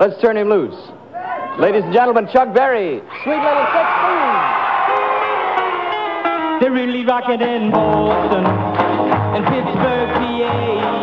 Let's turn him loose. Ladies and gentlemen, Chuck Berry, Sweet Little Sixteen. They're really rocking in Boston and Pittsburgh, PA,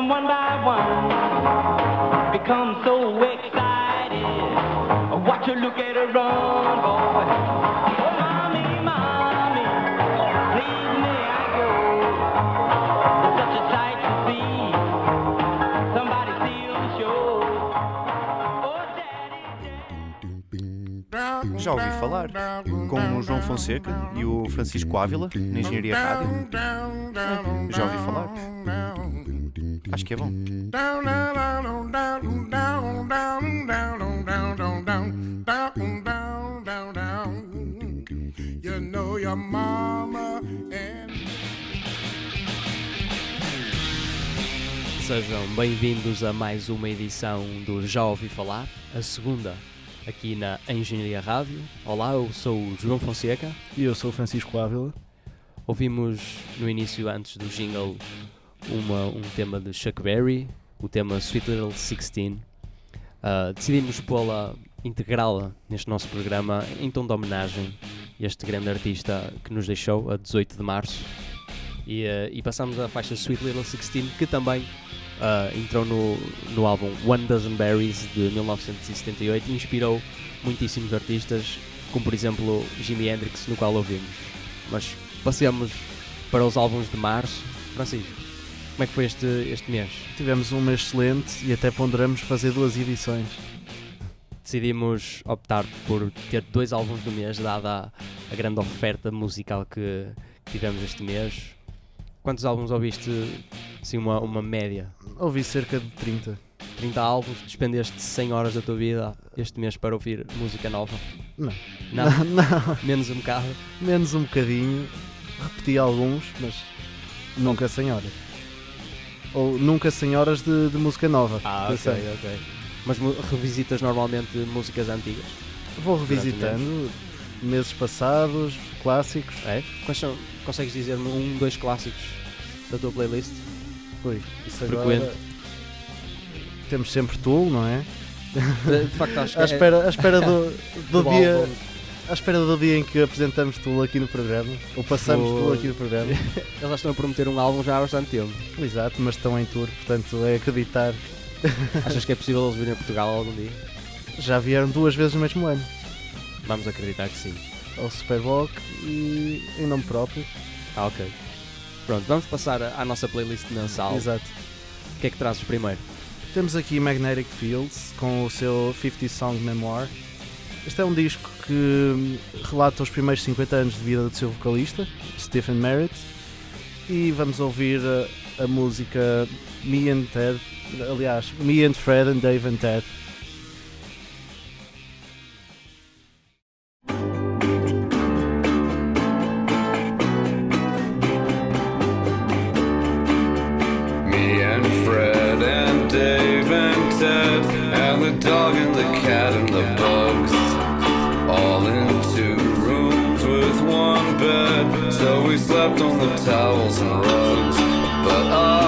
Them one by one. Becomes so excited. Watch her look at her run, boy. Oh, a sight to. Oh. Já ouvi falar com o João Fonseca e o Francisco Ávila na Engenharia Rádio. Já ouvi falar. Acho que é bom. You know your mama and Sejam bem-vindos a mais uma edição do Já Ouvi Falar, a segunda aqui na Engenharia Rádio. Olá, eu sou o João Fonseca. E eu sou o Francisco Ávila. Ouvimos no início, antes do jingle, uma- um tema de Chuck Berry, o tema Sweet Little Sixteen. Ah, decidimos pô-la, integrá-la neste nosso programa em tom de homenagem a este grande artista que nos deixou a 18 de março. E, ah, e passamos a faixa Sweet Little Sixteen, que também ah, entrou no, no álbum One Dozen Berries de 1978 e inspirou muitíssimos artistas, como por exemplo Jimi Hendrix, no qual ouvimos. Mas passemos para os álbuns de março. Francisco, como é que foi este, este mês? Tivemos um mês excelente e até ponderamos fazer duas edições. Decidimos optar por ter dois álbuns do mês, dada a, a grande oferta musical que, que tivemos este mês. Quantos álbuns ouviste? Assim, uma, uma média. Ouvi cerca de 30. 30 álbuns, despendeste 100 horas da tua vida este mês para ouvir música nova? Não. Não, Não, menos um bocado. menos um bocadinho. Repeti alguns, mas nunca 100 horas. Ou nunca 100 horas de, de música nova. Ah, ok, Atenção. ok. Mas revisitas normalmente músicas antigas? Vou revisitando meses passados, clássicos. É? Quais são, consegues dizer-me um, dois clássicos da tua playlist? Ui, isso Frequente. agora... Temos sempre Tool, não é? De, de facto, acho que À é- espera, à espera do, do do dia... álbum. À espera do dia em que apresentamos Tool aqui no programa, ou passamos. Tool aqui no programa. Eles já estão a prometer um álbum já há bastante tempo. Exato, mas estão em tour, portanto é acreditar. Achas que é possível eles virem a Portugal algum dia? Já vieram duas vezes no mesmo ano, Vamos acreditar que sim. ao Superboc e em nome próprio. Ah, ok. Pronto, vamos passar à nossa playlist mensal. Exato. O que é que trazes primeiro? Temos aqui Magnetic Fields com o seu 50 Song Memoir. Este é um disco que hum, relata os primeiros 50 anos de vida do seu vocalista, Stephen Merritt, e vamos ouvir a, a música Me and Ted, aliás, Me and Fred and Dave and Ted. Fred and Dave and Ted and the dog and the cat and the bugs all in two rooms with one bed. So we slept on the towels and rugs. But ah,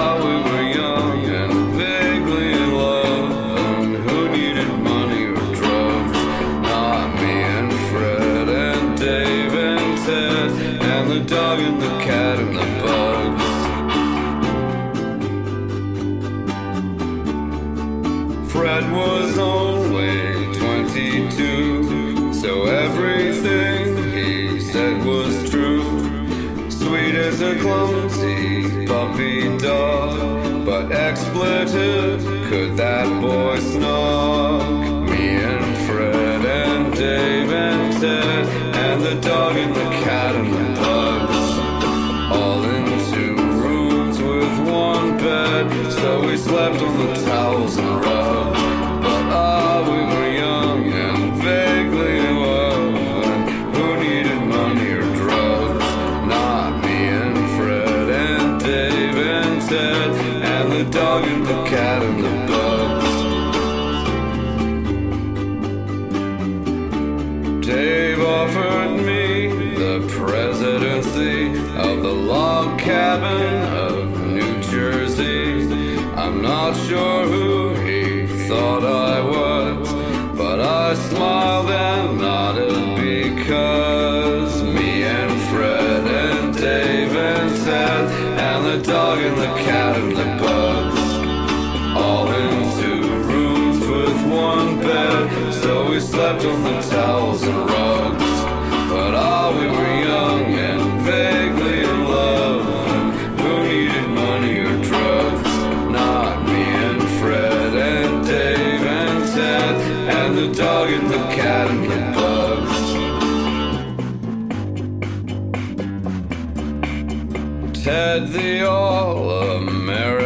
expletive could that boy snog? Me and Fred and Dave and Ted and the dog and the cat and the bugs all in two rooms with one bed. So we slept on the towels and rugs.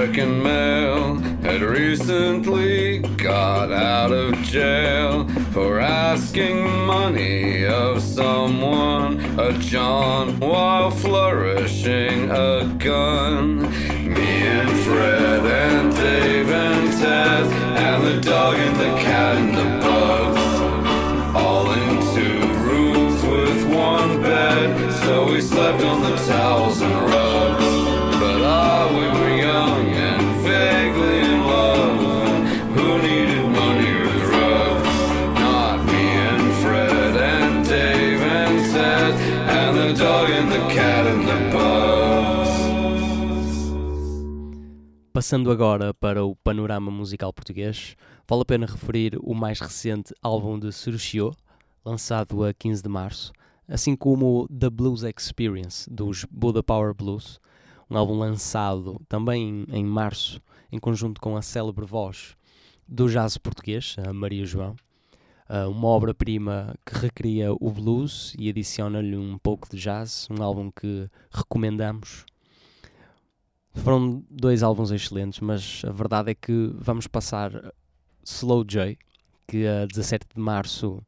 American male had recently got out of jail for asking money of someone, a John, while flourishing a gun. Me and Fred and Dave and Ted and the dog and the cat and the bugs all in two rooms with one bed. So we slept on the towels and rugs. Passando agora para o panorama musical português, vale a pena referir o mais recente álbum de Surushio, lançado a 15 de março, assim como The Blues Experience, dos Buddha Power Blues, um álbum lançado também em, março, em conjunto com a célebre voz do jazz português, a Maria João, ah, uma obra-prima que recria o blues e adiciona-lhe um pouco de jazz, um álbum que recomendamos foram dois álbuns excelentes, mas a verdade é que vamos passar Slow J, que a 17 de março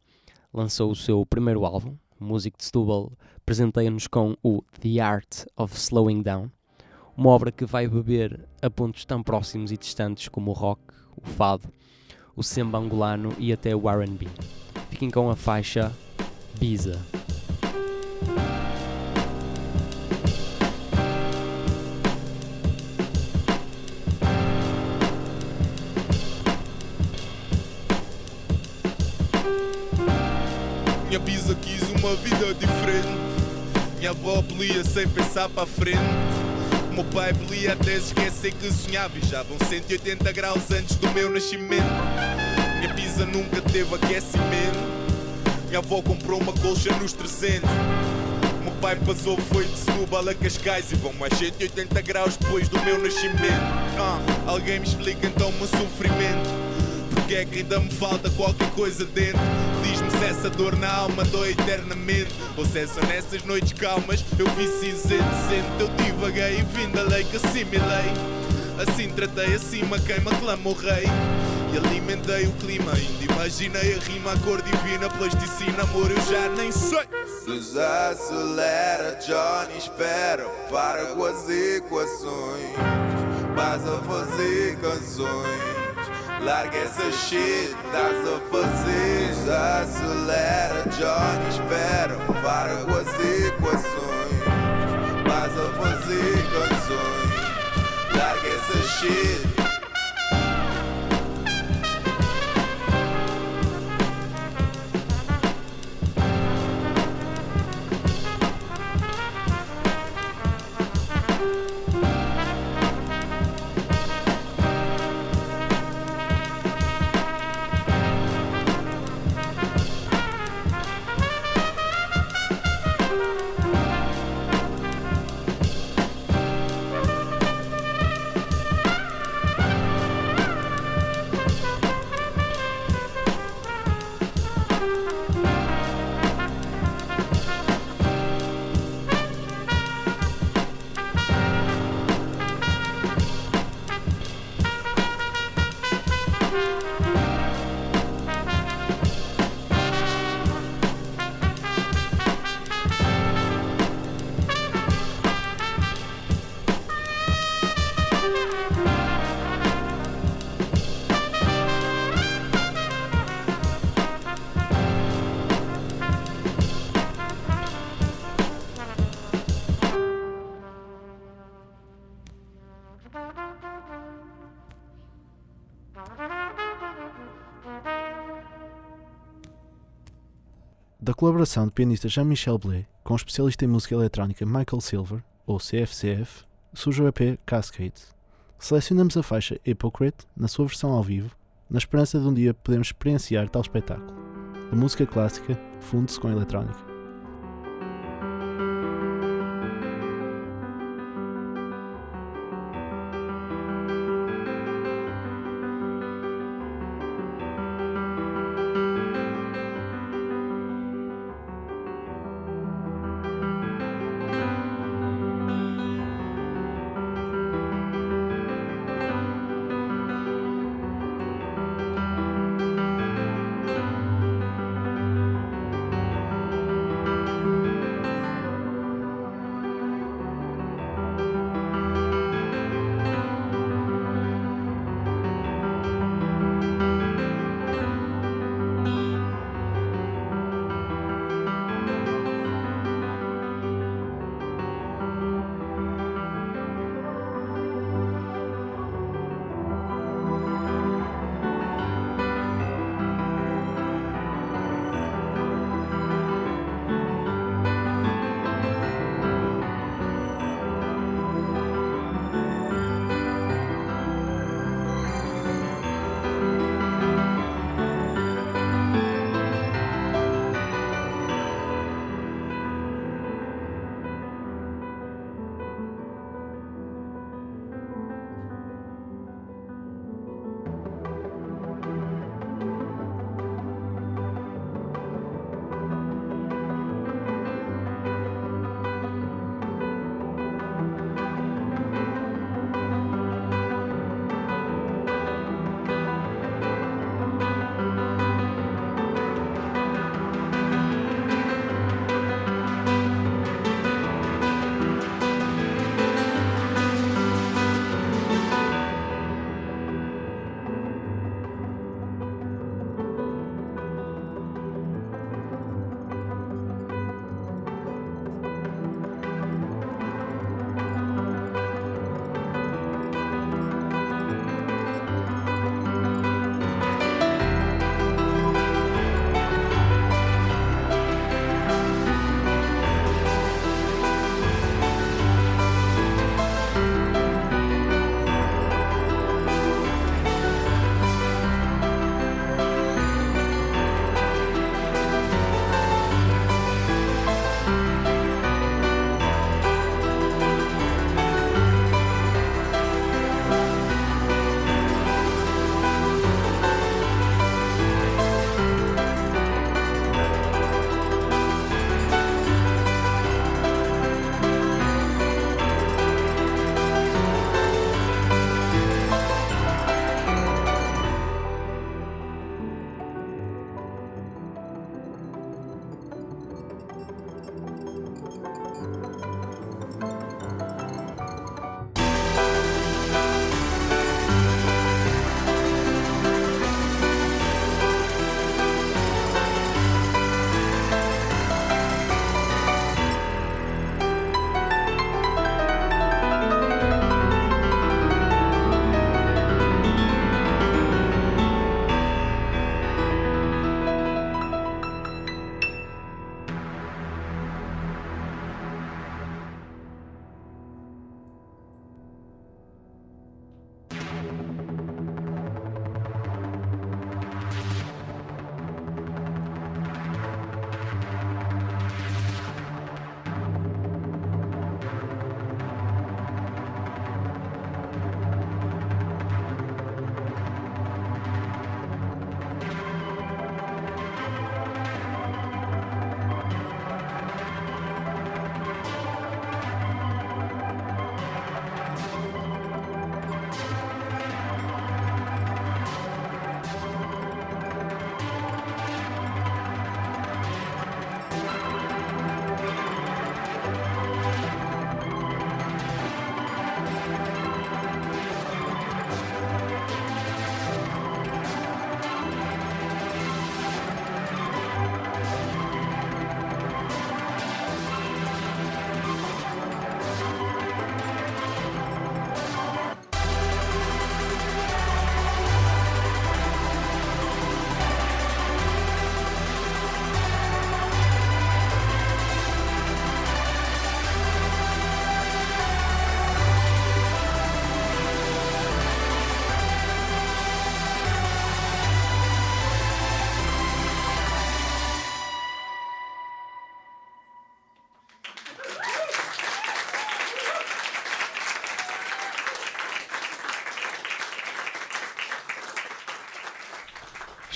lançou o seu primeiro álbum. O músico de Setúbal presenteia-nos com o The Art of Slowing Down, uma obra que vai beber a pontos tão próximos e distantes como o rock, o fado, o samba angolano e até o R&B. Fiquem com a faixa Biza. Minha bisa quis uma vida diferente. Minha avó belia sem pensar para a frente. Meu pai belia até esquecer que sonhava e já vão 180 graus antes do meu nascimento. Minha pizza nunca teve aquecimento. Minha avó comprou uma colcha nos 300. O meu pai passou, foi de Setúbal a Cascais e vão mais 180 graus depois do meu nascimento. Ah, alguém me explica então o meu sofrimento. Porque é que ainda me falta qualquer coisa dentro? Diz-me se essa dor na alma dói eternamente. Ou se é só nessas noites calmas eu vi cinzento. Sente, eu divaguei e vim da lei que assimilei. Assim tratei acima quem me o rei. E alimentei o clima, ainda imaginei a rima, a cor divina, plasticina, amor, eu já nem sei. Desacelera, Johnny, espera, para com as equações. Vas a fazer canções. Larga essa shit, estás a fazer. Desacelera, Johnny, espera, para com as equações. Vas a fazer canções. Larga essa shit. Da colaboração do pianista Jean-Michel Blé com o especialista em música eletrónica Michael Silver, ou CFCF, surge o EP Cascades. Selecionamos a faixa Hypocrite, na sua versão ao vivo, na esperança de um dia podermos experienciar tal espetáculo. A música clássica funde-se com a eletrónica.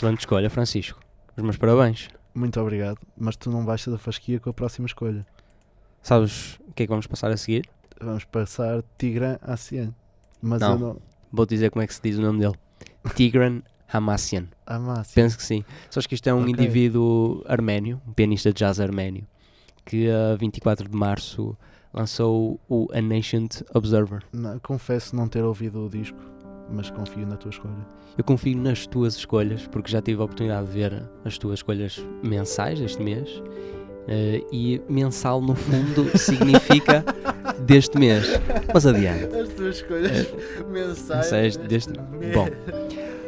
Excelente escolha, Francisco. Os meus parabéns. Muito obrigado. Mas tu não vais ser da fasquia com a próxima escolha. Sabes o que é que vamos passar a seguir? Vamos passar Tigran Assian. Mas Não. eu não. Vou-te dizer como é que se diz o nome dele. Tigran Hamassian. Mássia. Penso que sim. Sabes que isto é um Ok. indivíduo arménio, um pianista de jazz arménio, que a 24 de março lançou o A Ancient Observer. Não, confesso não ter ouvido o disco, mas confio na tua escolha. Eu confio nas tuas escolhas, porque já tive a oportunidade de ver as tuas escolhas mensais este mês. eh, e mensal, no fundo, significa deste mês. Mas adiante. As tuas escolhas mensais. Mensais deste- Bom.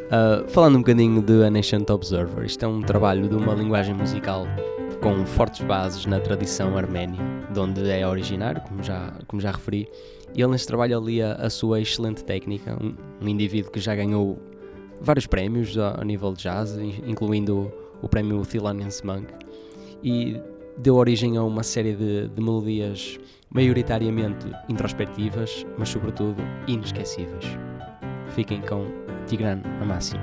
Uh, falando um bocadinho de A Ancient Observer, isto é um trabalho de uma linguagem musical com fortes bases na tradição arménia, de onde é originário, como já, como já referi. E ele neste trabalho alia a sua excelente técnica, um, um indivíduo que já ganhou vários prémios a, a nível de jazz, in- incluindo o, o prémio Thelonious Monk, e deu origem a uma série de, de melodias maioritariamente introspectivas, mas sobretudo inesquecíveis. Fiquem com Tigran Amassi.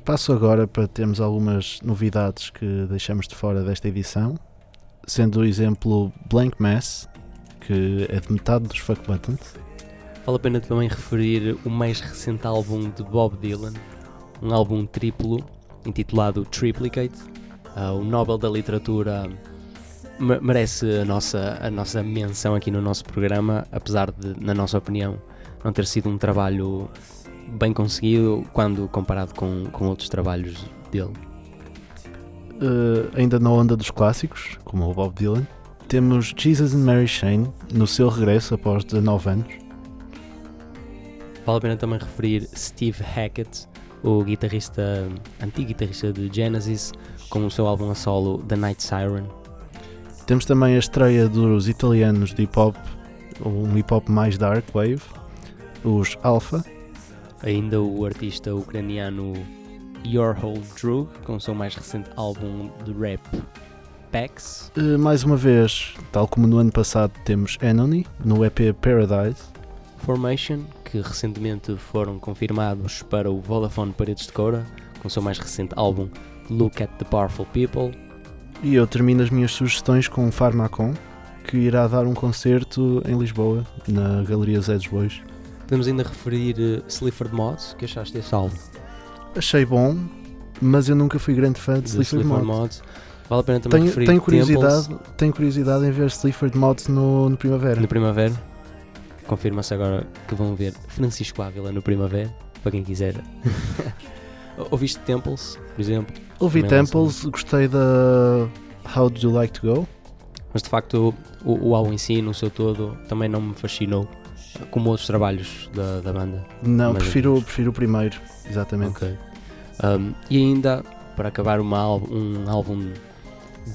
Espaço agora para termos algumas novidades que deixamos de fora desta edição, sendo o exemplo Blank Mass, que é de metade dos Fuck Buttons. Vale a pena também referir o mais recente álbum de Bob Dylan, um álbum triplo intitulado Triplicate. Ah, o Nobel da Literatura me- merece a nossa, a nossa menção aqui no nosso programa, apesar de, na nossa opinião, não ter sido um trabalho bem conseguido quando comparado com, com outros trabalhos dele. Uh, ainda na onda dos clássicos, como o Bob Dylan, temos Jesus and Mary Chain no seu regresso após 19 anos. Vale a pena também referir Steve Hackett, o guitarrista, antigo guitarrista de Genesis, com o seu álbum a solo The Night Siren. Temos também a estreia dos italianos de hip hop, um hip hop mais dark wave, os Alpha, Ainda o artista ucraniano Your Whole Drug, com o seu mais recente álbum de rap Pax. Uh, mais uma vez, tal como no ano passado, temos Enony no EP Paradise. Formation, que recentemente foram confirmados para o Vodafone Paredes de Coura, com o seu mais recente álbum Look at the Powerful People. E eu termino as minhas sugestões com o Pharmacon, que irá dar um concerto em Lisboa, na Galeria Zé dos Bois. Podemos ainda referir uh, Sleaford Mods, que achaste desse álbum? Achei bom, mas eu nunca fui grande fã de De Sleaford Sleaford Mods. Vale a pena também Tenho, referir tenho, Temples curiosidade, tenho curiosidade em ver Sleaford Mods no, no Primavera. no Primavera. Confirma-se agora que vão ver Francisco Ávila no Primavera, para quem quiser. Ouviste Temples, por exemplo? Ouvi Também Temples, gostei da How Do You Like To Go? Mas de facto o, o álbum em si, no seu todo, também não me fascinou, como outros trabalhos da, da banda. Não, prefiro, menos. prefiro o primeiro, exatamente. Ok. Um, e ainda, para acabar uma um álbum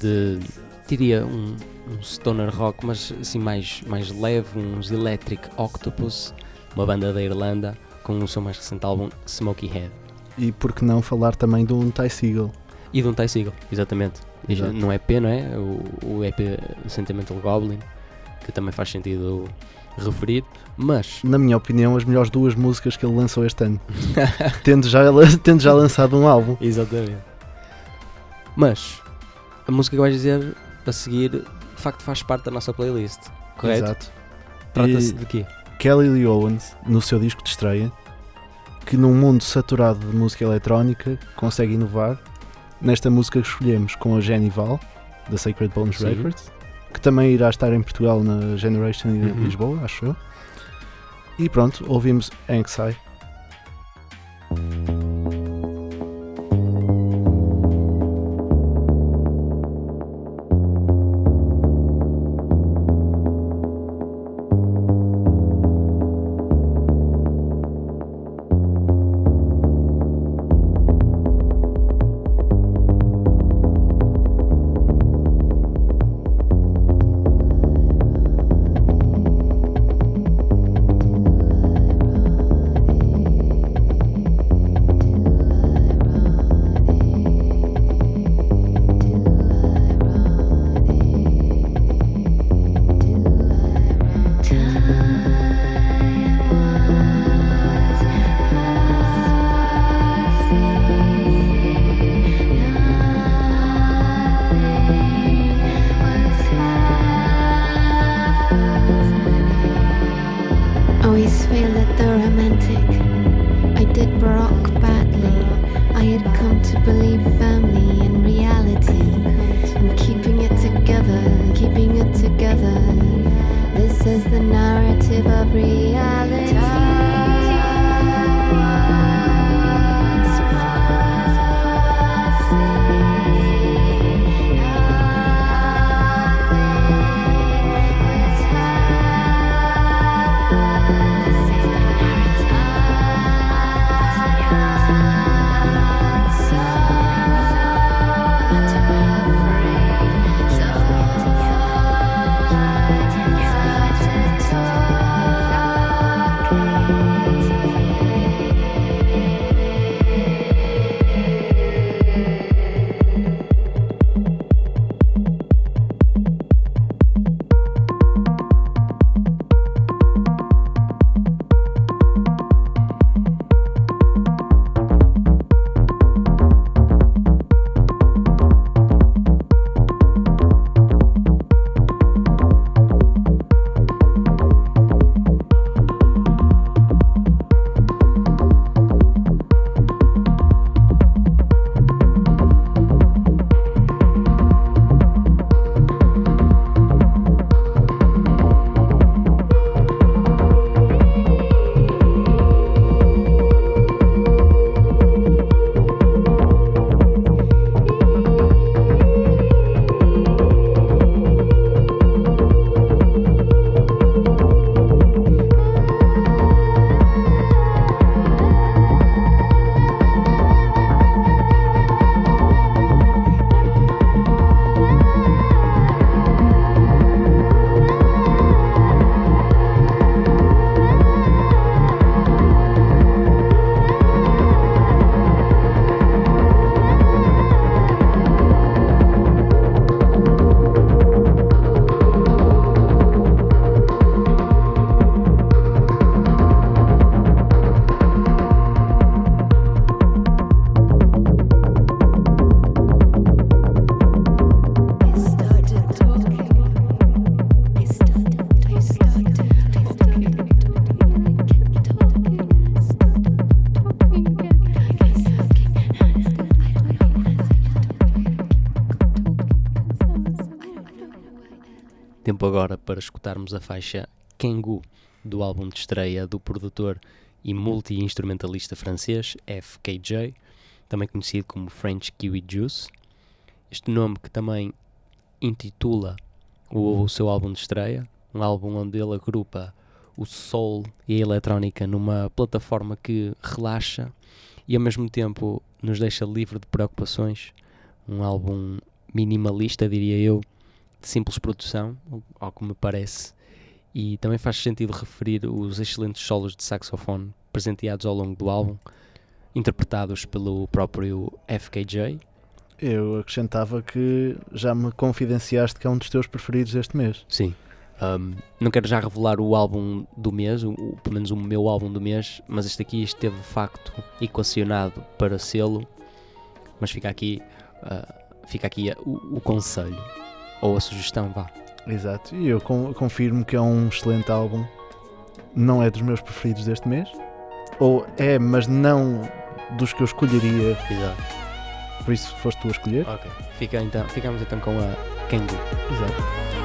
de, diria, um, um stoner rock, mas assim mais, mais leve, uns Electric Octopus, uma banda da Irlanda, com o seu mais recente álbum Smoky Head. E por que não falar também de um Ty Seagull? E de um Ty Seagull, exatamente. Exato. Não EP, não é? O, o EP Sentimental Goblin, que também faz sentido referir, mas Na minha opinião, as melhores duas músicas que ele lançou este ano. tendo, já, tendo já lançado um álbum. Exatamente. Mas a música que vais dizer a seguir de facto faz parte da nossa playlist, correto? Exato. Trata-se de quê? Kelly Lee Owens, no seu disco de estreia, que num mundo saturado de música eletrónica consegue inovar. Nesta música que escolhemos com a Jenny Val, da Sacred Bones Sim. Records, que também irá estar em Portugal na Generation Uhum. Lisboa, acho eu. E pronto, ouvimos Anxie. Para escutarmos a faixa Kangoo do álbum de estreia do produtor e multi-instrumentalista francês FKJ, também conhecido como French Kiwi Juice. Este nome que também intitula o, o seu álbum de estreia, um álbum onde ele agrupa o soul e a eletrónica numa plataforma que relaxa e ao mesmo tempo nos deixa livre de preocupações. Um álbum minimalista, diria eu, de simples produção, ao que me parece, e também faz sentido referir os excelentes solos de saxofone presenteados ao longo do álbum, interpretados pelo próprio FKJ. Eu acrescentava que já me confidenciaste que é um dos teus preferidos este mês. Sim. Um, não quero já revelar o álbum do mês, o, o- pelo menos o meu álbum do mês, mas este aqui esteve de facto equacionado para selo. Mas fica aqui, ah, fica aqui o, o conselho ou a sugestão, vá. Exato, e eu con- confirmo que é um excelente álbum. Não é dos meus preferidos deste mês. Ou é, mas não dos que eu escolheria. Exato. Por isso foste tu a escolher. Ok. Fica então, ficamos então com a Kengu. Exato.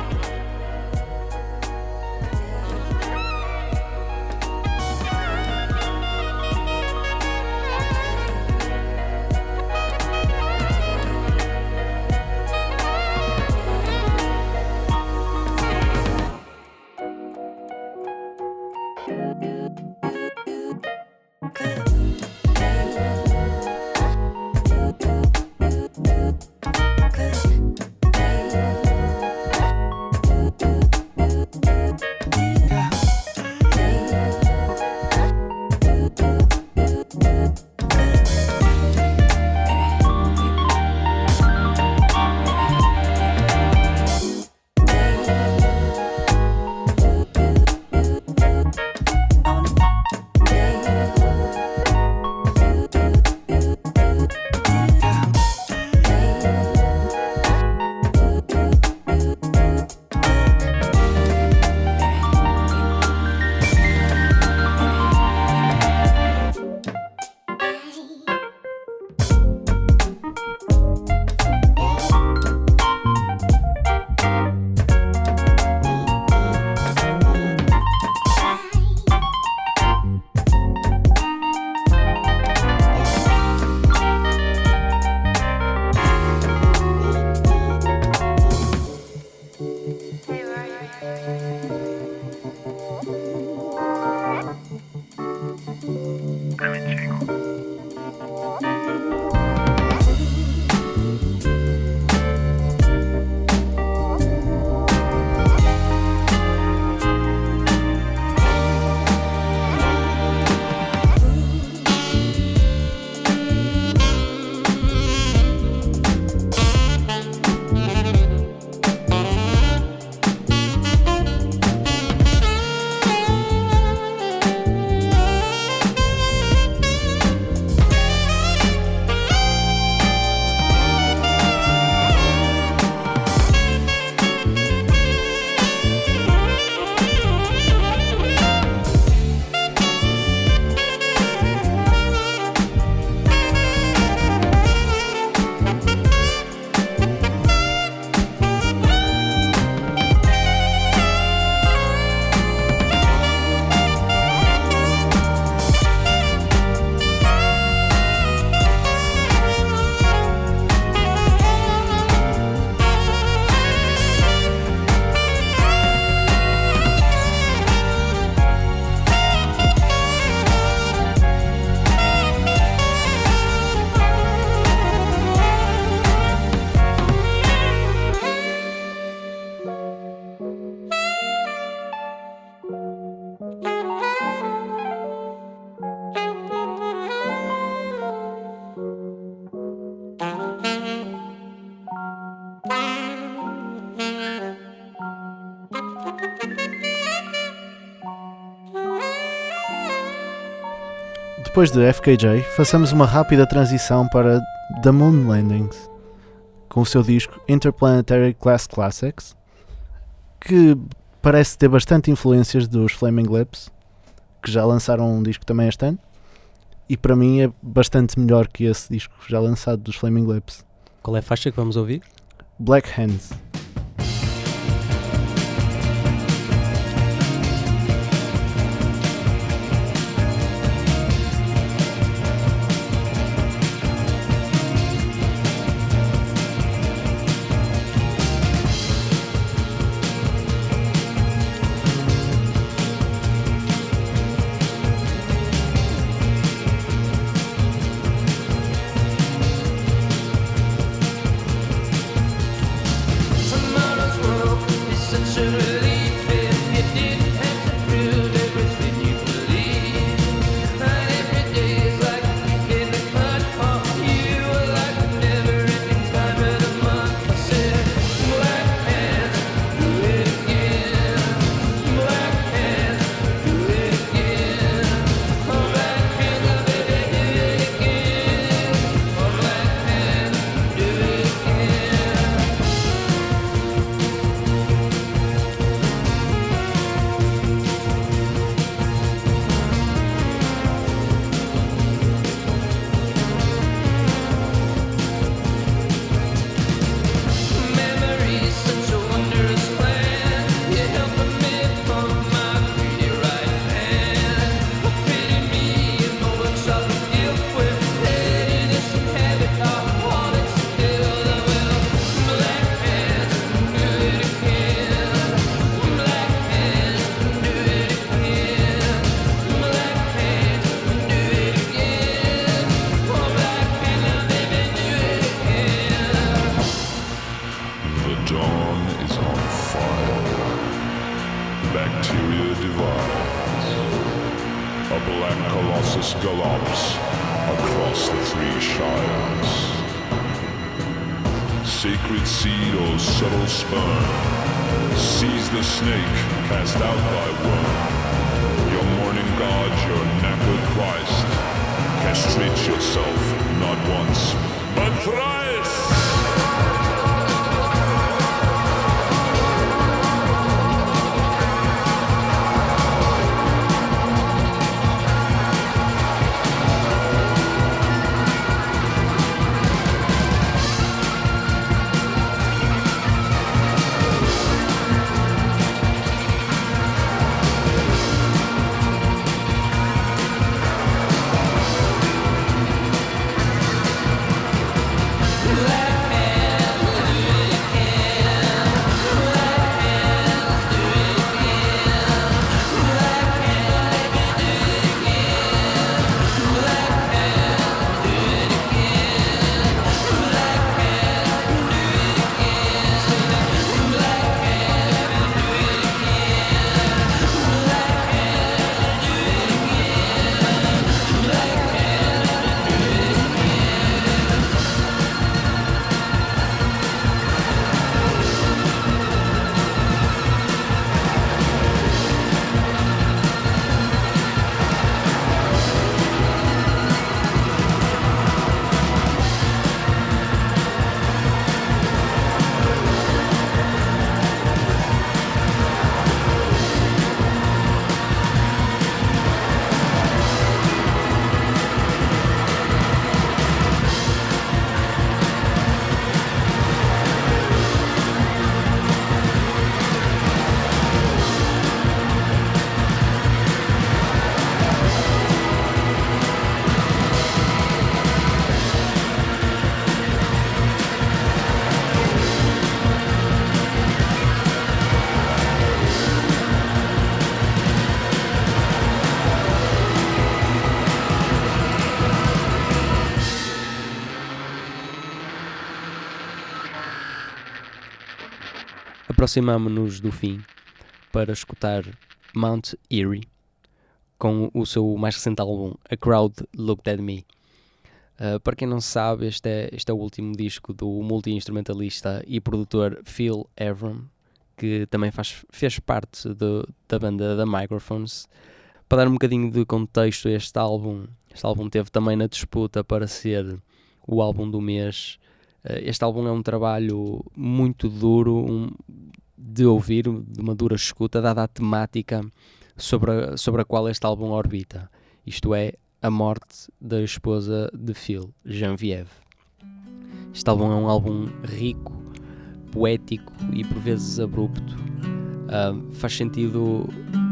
Depois de FKJ, façamos uma rápida transição para The Moon Landings, com o seu disco Interplanetary Class Classics, que parece ter bastante influências dos Flaming Lips, que já lançaram um disco também este ano, e para mim é bastante melhor que esse disco já lançado dos Flaming Lips. Qual é a faixa que vamos ouvir? Black Hands. Aproximamo-nos do fim para escutar Mount Erie com o seu mais recente álbum A Crowd Looked at Me. Uh, para quem não sabe, este é, este é o último disco do multi-instrumentalista e produtor Phil Evram, que também faz, fez parte da banda da Microphones. Para dar um bocadinho de contexto a este álbum, este álbum teve também na disputa para ser o álbum do mês. Uh, este álbum é um trabalho muito duro um, de ouvir, de uma dura escuta, dada a temática sobre a, sobre a qual este álbum orbita. Isto é, a morte da esposa de Phil, Genevieve. Este álbum é um álbum rico, poético e por vezes abrupto. Uh, faz sentido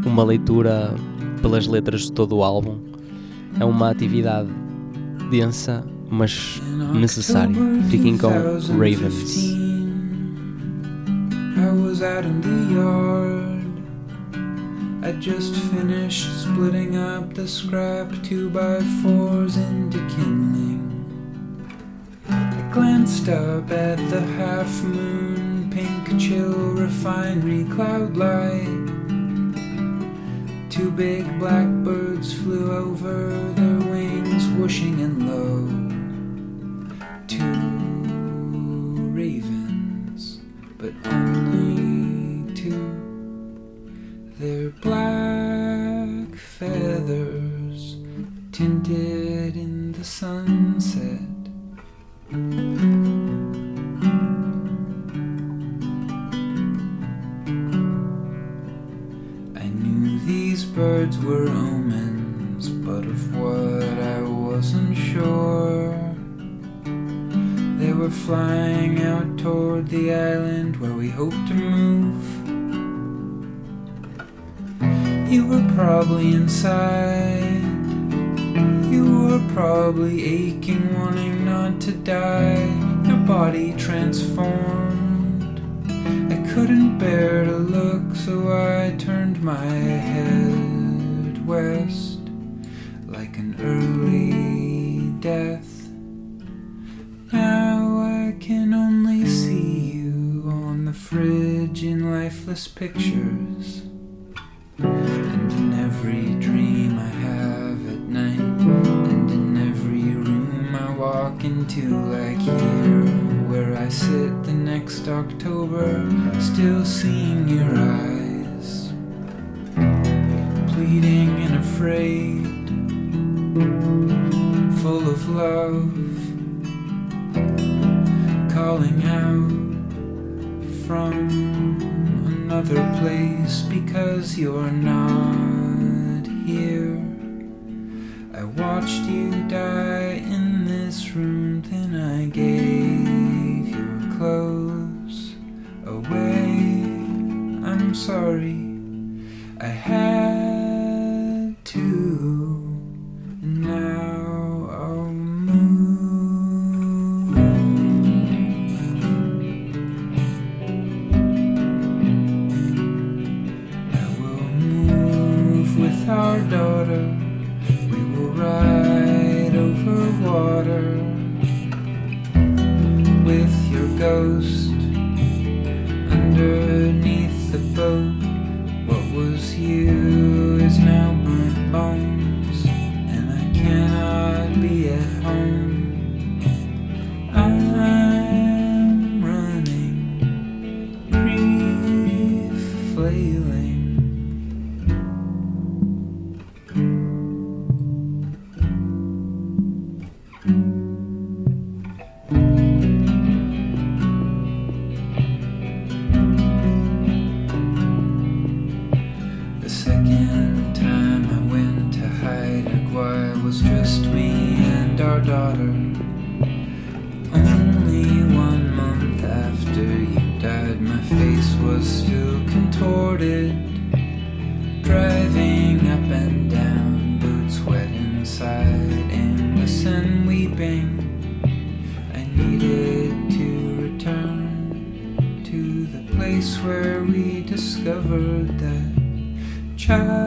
uma leitura pelas letras de todo o álbum. É uma atividade densa, mas necessária. Fiquem com Ravens. I was out in the yard. I just finished splitting up the scrap two by fours into kindling. I glanced up at the half moon, pink chill refinery cloud light. Two big blackbirds flew over their wings, whooshing and low. Two ravens, but only two. Their black feathers tinted in the sunset. I knew these birds were omens, but of what I wasn't sure. They were flying out toward the island where we hoped to move. You were probably inside. You were probably aching, wanting not to die. Your body transformed. I couldn't bear to look, so I turned my head west like an early death. lifeless pictures. And in every dream I have at night, and in every room I walk into, like here, where I sit the next October, still seeing your eyes, pleading and afraid. Place because you're not here. I watched you die in this room, then I gave your clothes away. I'm sorry, I had child.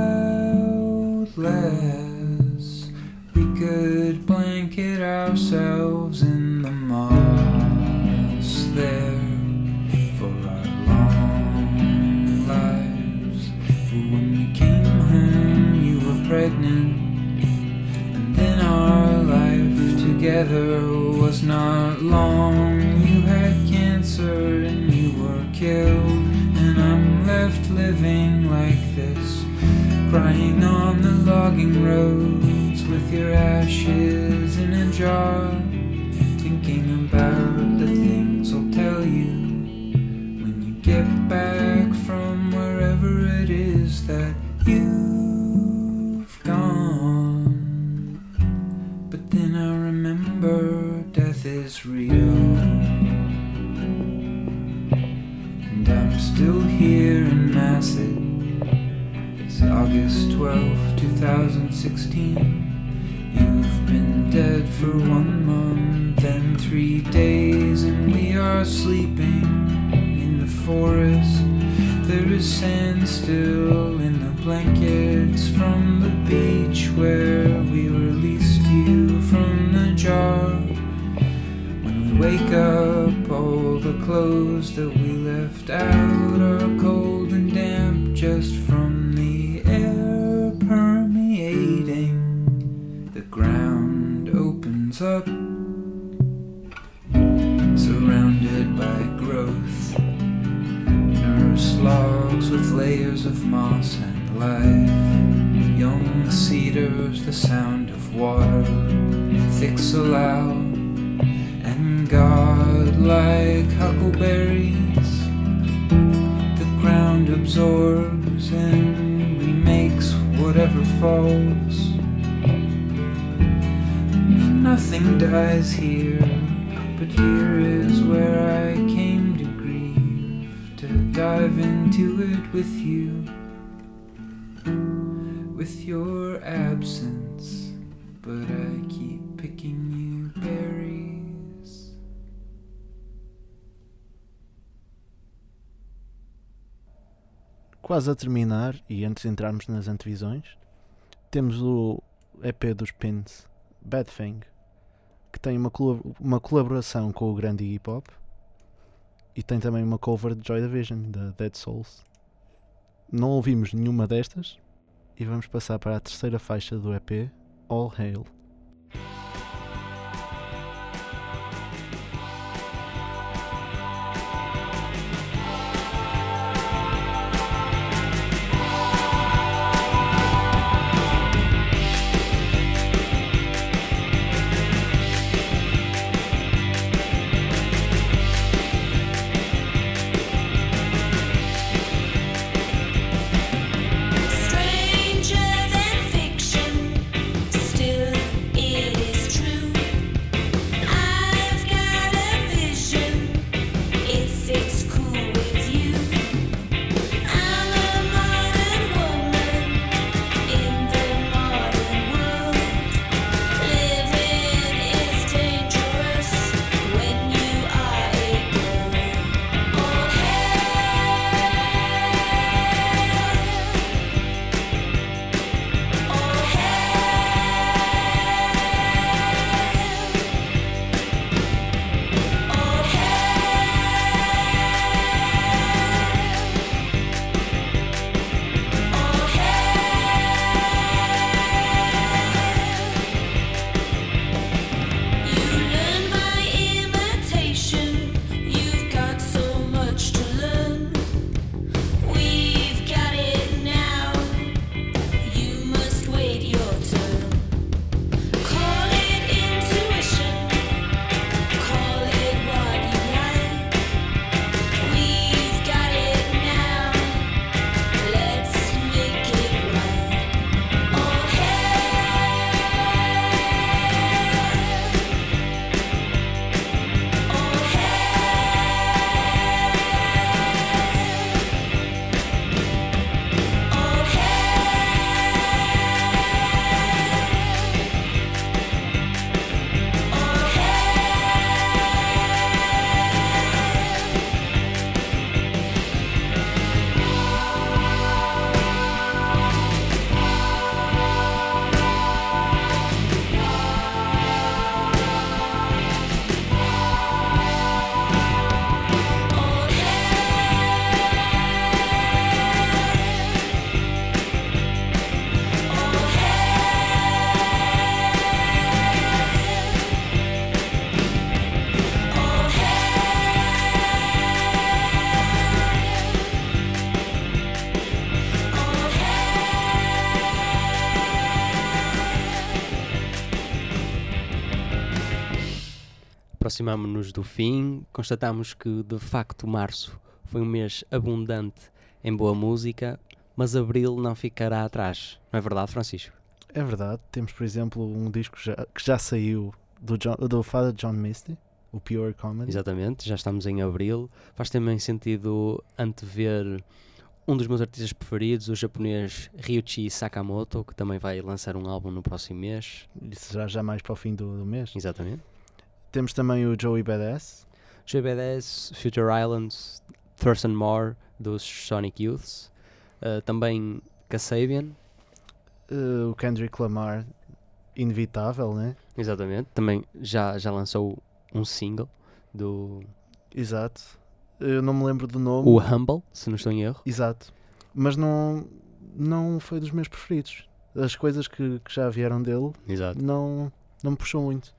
Moss and life. Young cedars, the sound of water, thick so loud and God-like huckleberries. The ground absorbs and remakes whatever falls. Nothing dies here, but here is where I came to grieve, to dive into it with you, with your absence. But I keep picking you berries. Quase a terminar, e antes de entrarmos nas antevisões, temos o EP dos Pins, Bad Thing, que tem uma, uma colaboração com o grande Iggy Pop e tem também uma cover de Joy Division, da Dead Souls. Não ouvimos nenhuma destas e vamos passar para a terceira faixa do EP, All Hail. Aproximamos-nos do fim, constatamos que de facto março foi um mês abundante em boa música, mas abril não ficará atrás. Não é verdade, Francisco? É verdade, temos por exemplo um disco já- que já saiu do, John, do Father John Misty, o Pure Comedy. Exatamente, já estamos em abril. Faz também sentido antever um dos meus artistas preferidos, o japonês Ryuichi Sakamoto, que também vai lançar um álbum no próximo mês. Isso já, já mais para o fim do, do mês. Exatamente. Temos também o Joey Badass. GBDS, Future Islands, Thurston Moore, dos Sonic Youths. Uh, também Kasabian, eh, o Kendrick Lamar, inevitável, né? exatamente. Também já, já lançou um single do Exato. Eu não me lembro do nome. o Humble, se não estou em erro. Exato. Mas não, não foi dos meus preferidos. As coisas que, que já vieram dele Exato. não, não me puxou muito.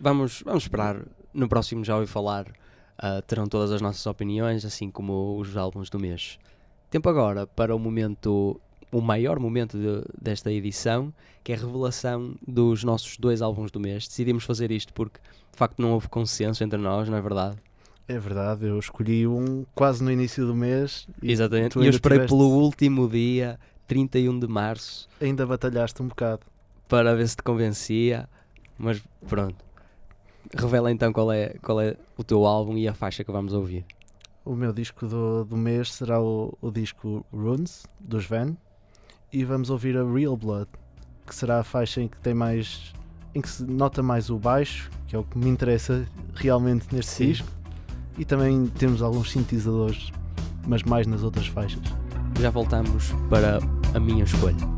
Vamos, vamos esperar. No próximo já ouvi falar. ah, terão todas as nossas opiniões, assim como os álbuns do mês. Tempo agora para o momento, o maior momento de- desta edição, que é a revelação dos nossos dois álbuns do mês. Decidimos fazer isto porque, de facto, não houve consenso entre nós, não é verdade? É verdade, eu escolhi um quase no início do mês e Exatamente. E eu esperei tiveste- pelo último dia, 31 de março, ainda batalhaste um bocado. para ver se te convencia, mas pronto. Revela então qual é, qual é o teu álbum e a faixa que vamos ouvir. O meu disco do, do mês será o, o disco Runes, dos Van, e vamos ouvir a Real Blood, que será a faixa em que tem mais. em que se nota mais o baixo, que é o que me interessa realmente neste Sim. disco, e também temos alguns sintetizadores, mas mais nas outras faixas. Já voltamos para a minha escolha.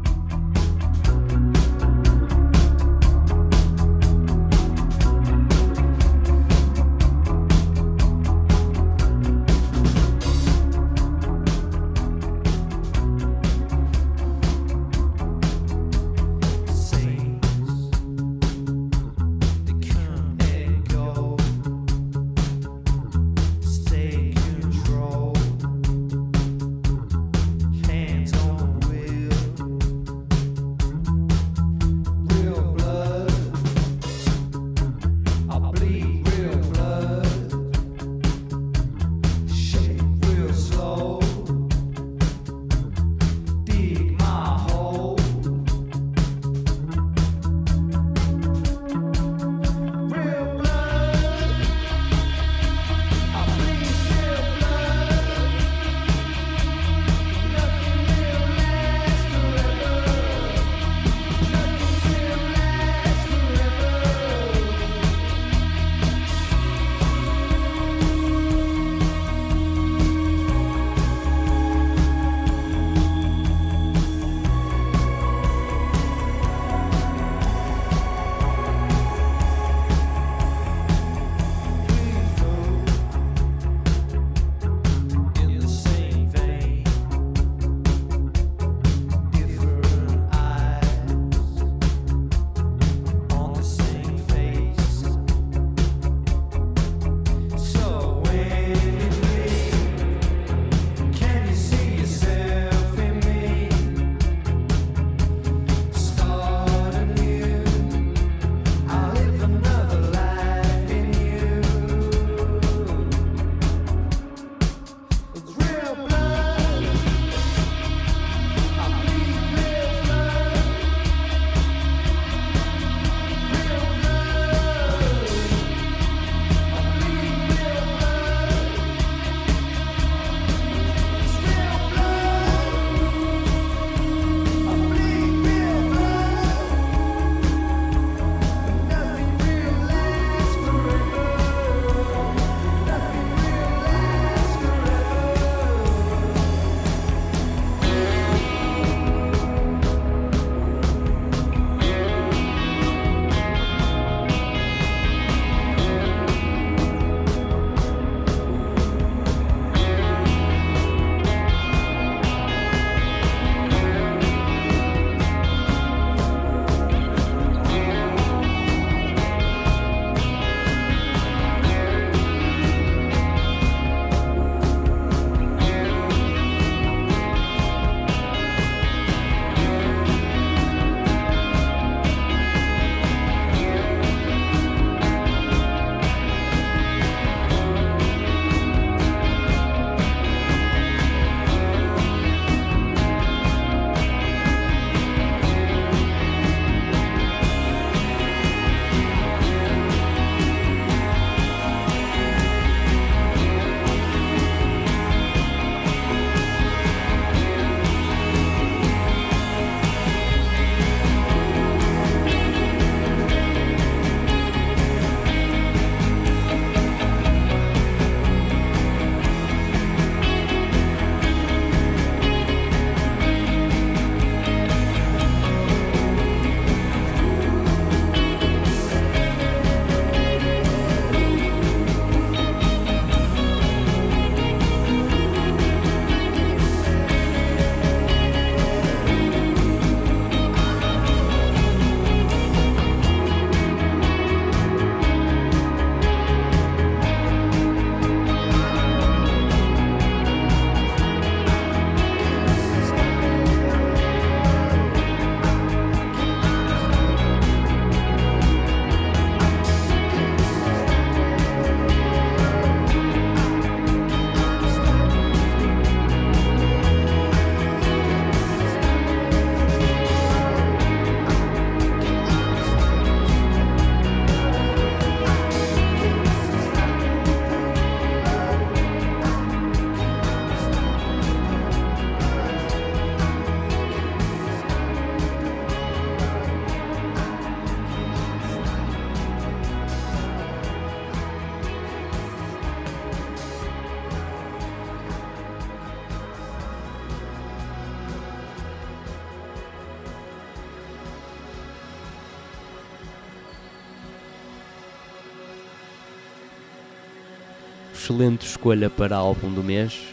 Excelente escolha para álbum do mês.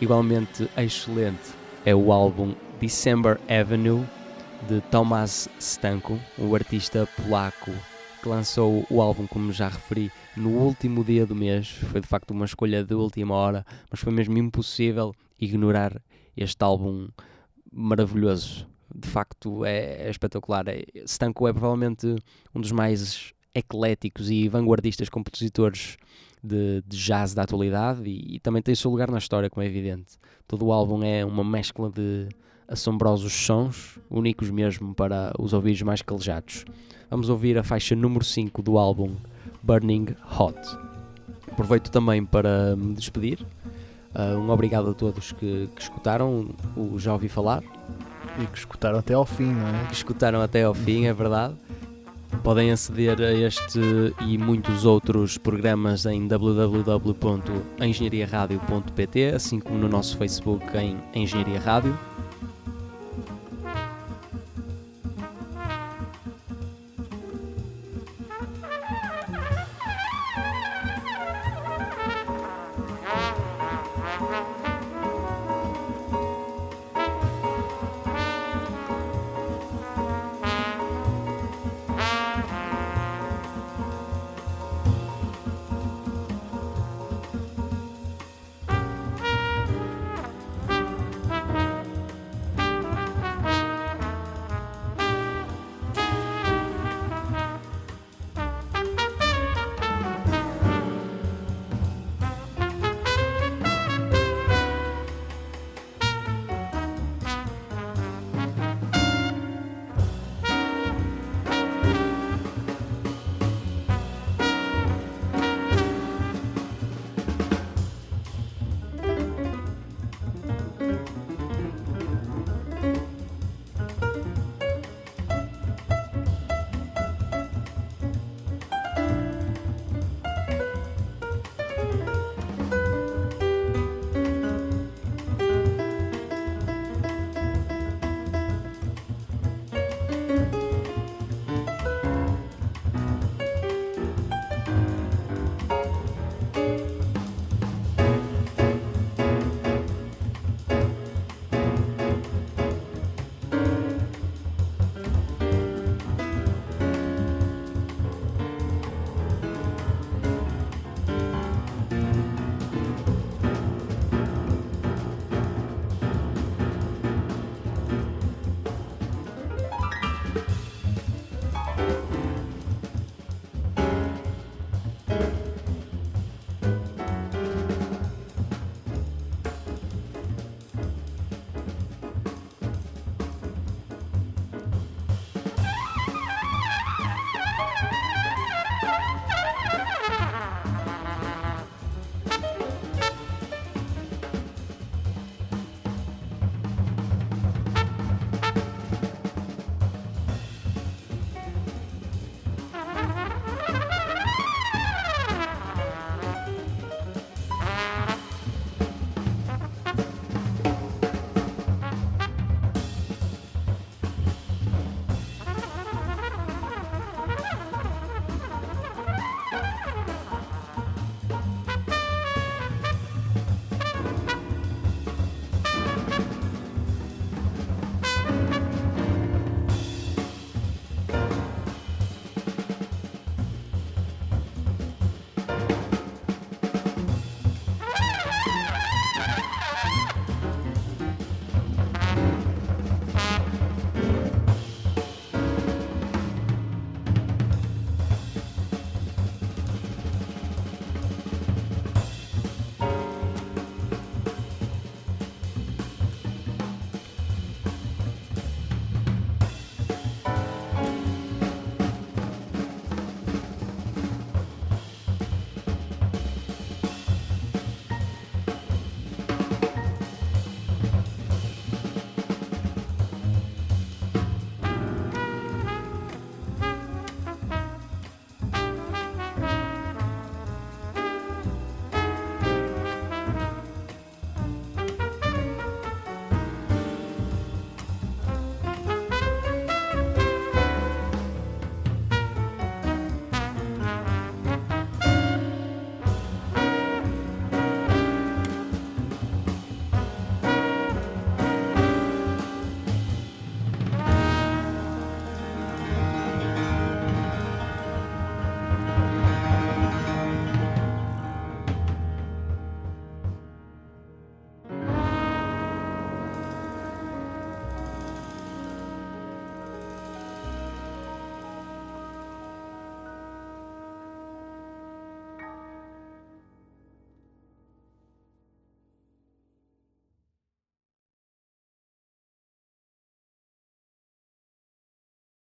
Igualmente excelente é o álbum December Avenue de Tomasz Stanko, o artista polaco que lançou o álbum, como já referi, no último dia do mês. Foi de facto uma escolha de última hora, mas foi mesmo impossível ignorar este álbum maravilhoso. De facto, é, é espetacular. É, Stanko é provavelmente um dos mais ecléticos e vanguardistas compositores de, de jazz da atualidade e, e também tem o seu lugar na história, como é evidente. Todo o álbum é uma mescla de assombrosos sons, únicos mesmo para os ouvidos mais calejados. Vamos ouvir a faixa número 5 do álbum Burning Hot. Aproveito também para me despedir. Uh, um obrigado a todos que, que escutaram o Já Ouvi Falar. E que escutaram até ao fim, não é? Que escutaram até ao fim, é verdade. Podem aceder a este e muitos outros programas em www.engenhariaradio.pt, assim como no nosso Facebook em Engenharia Rádio.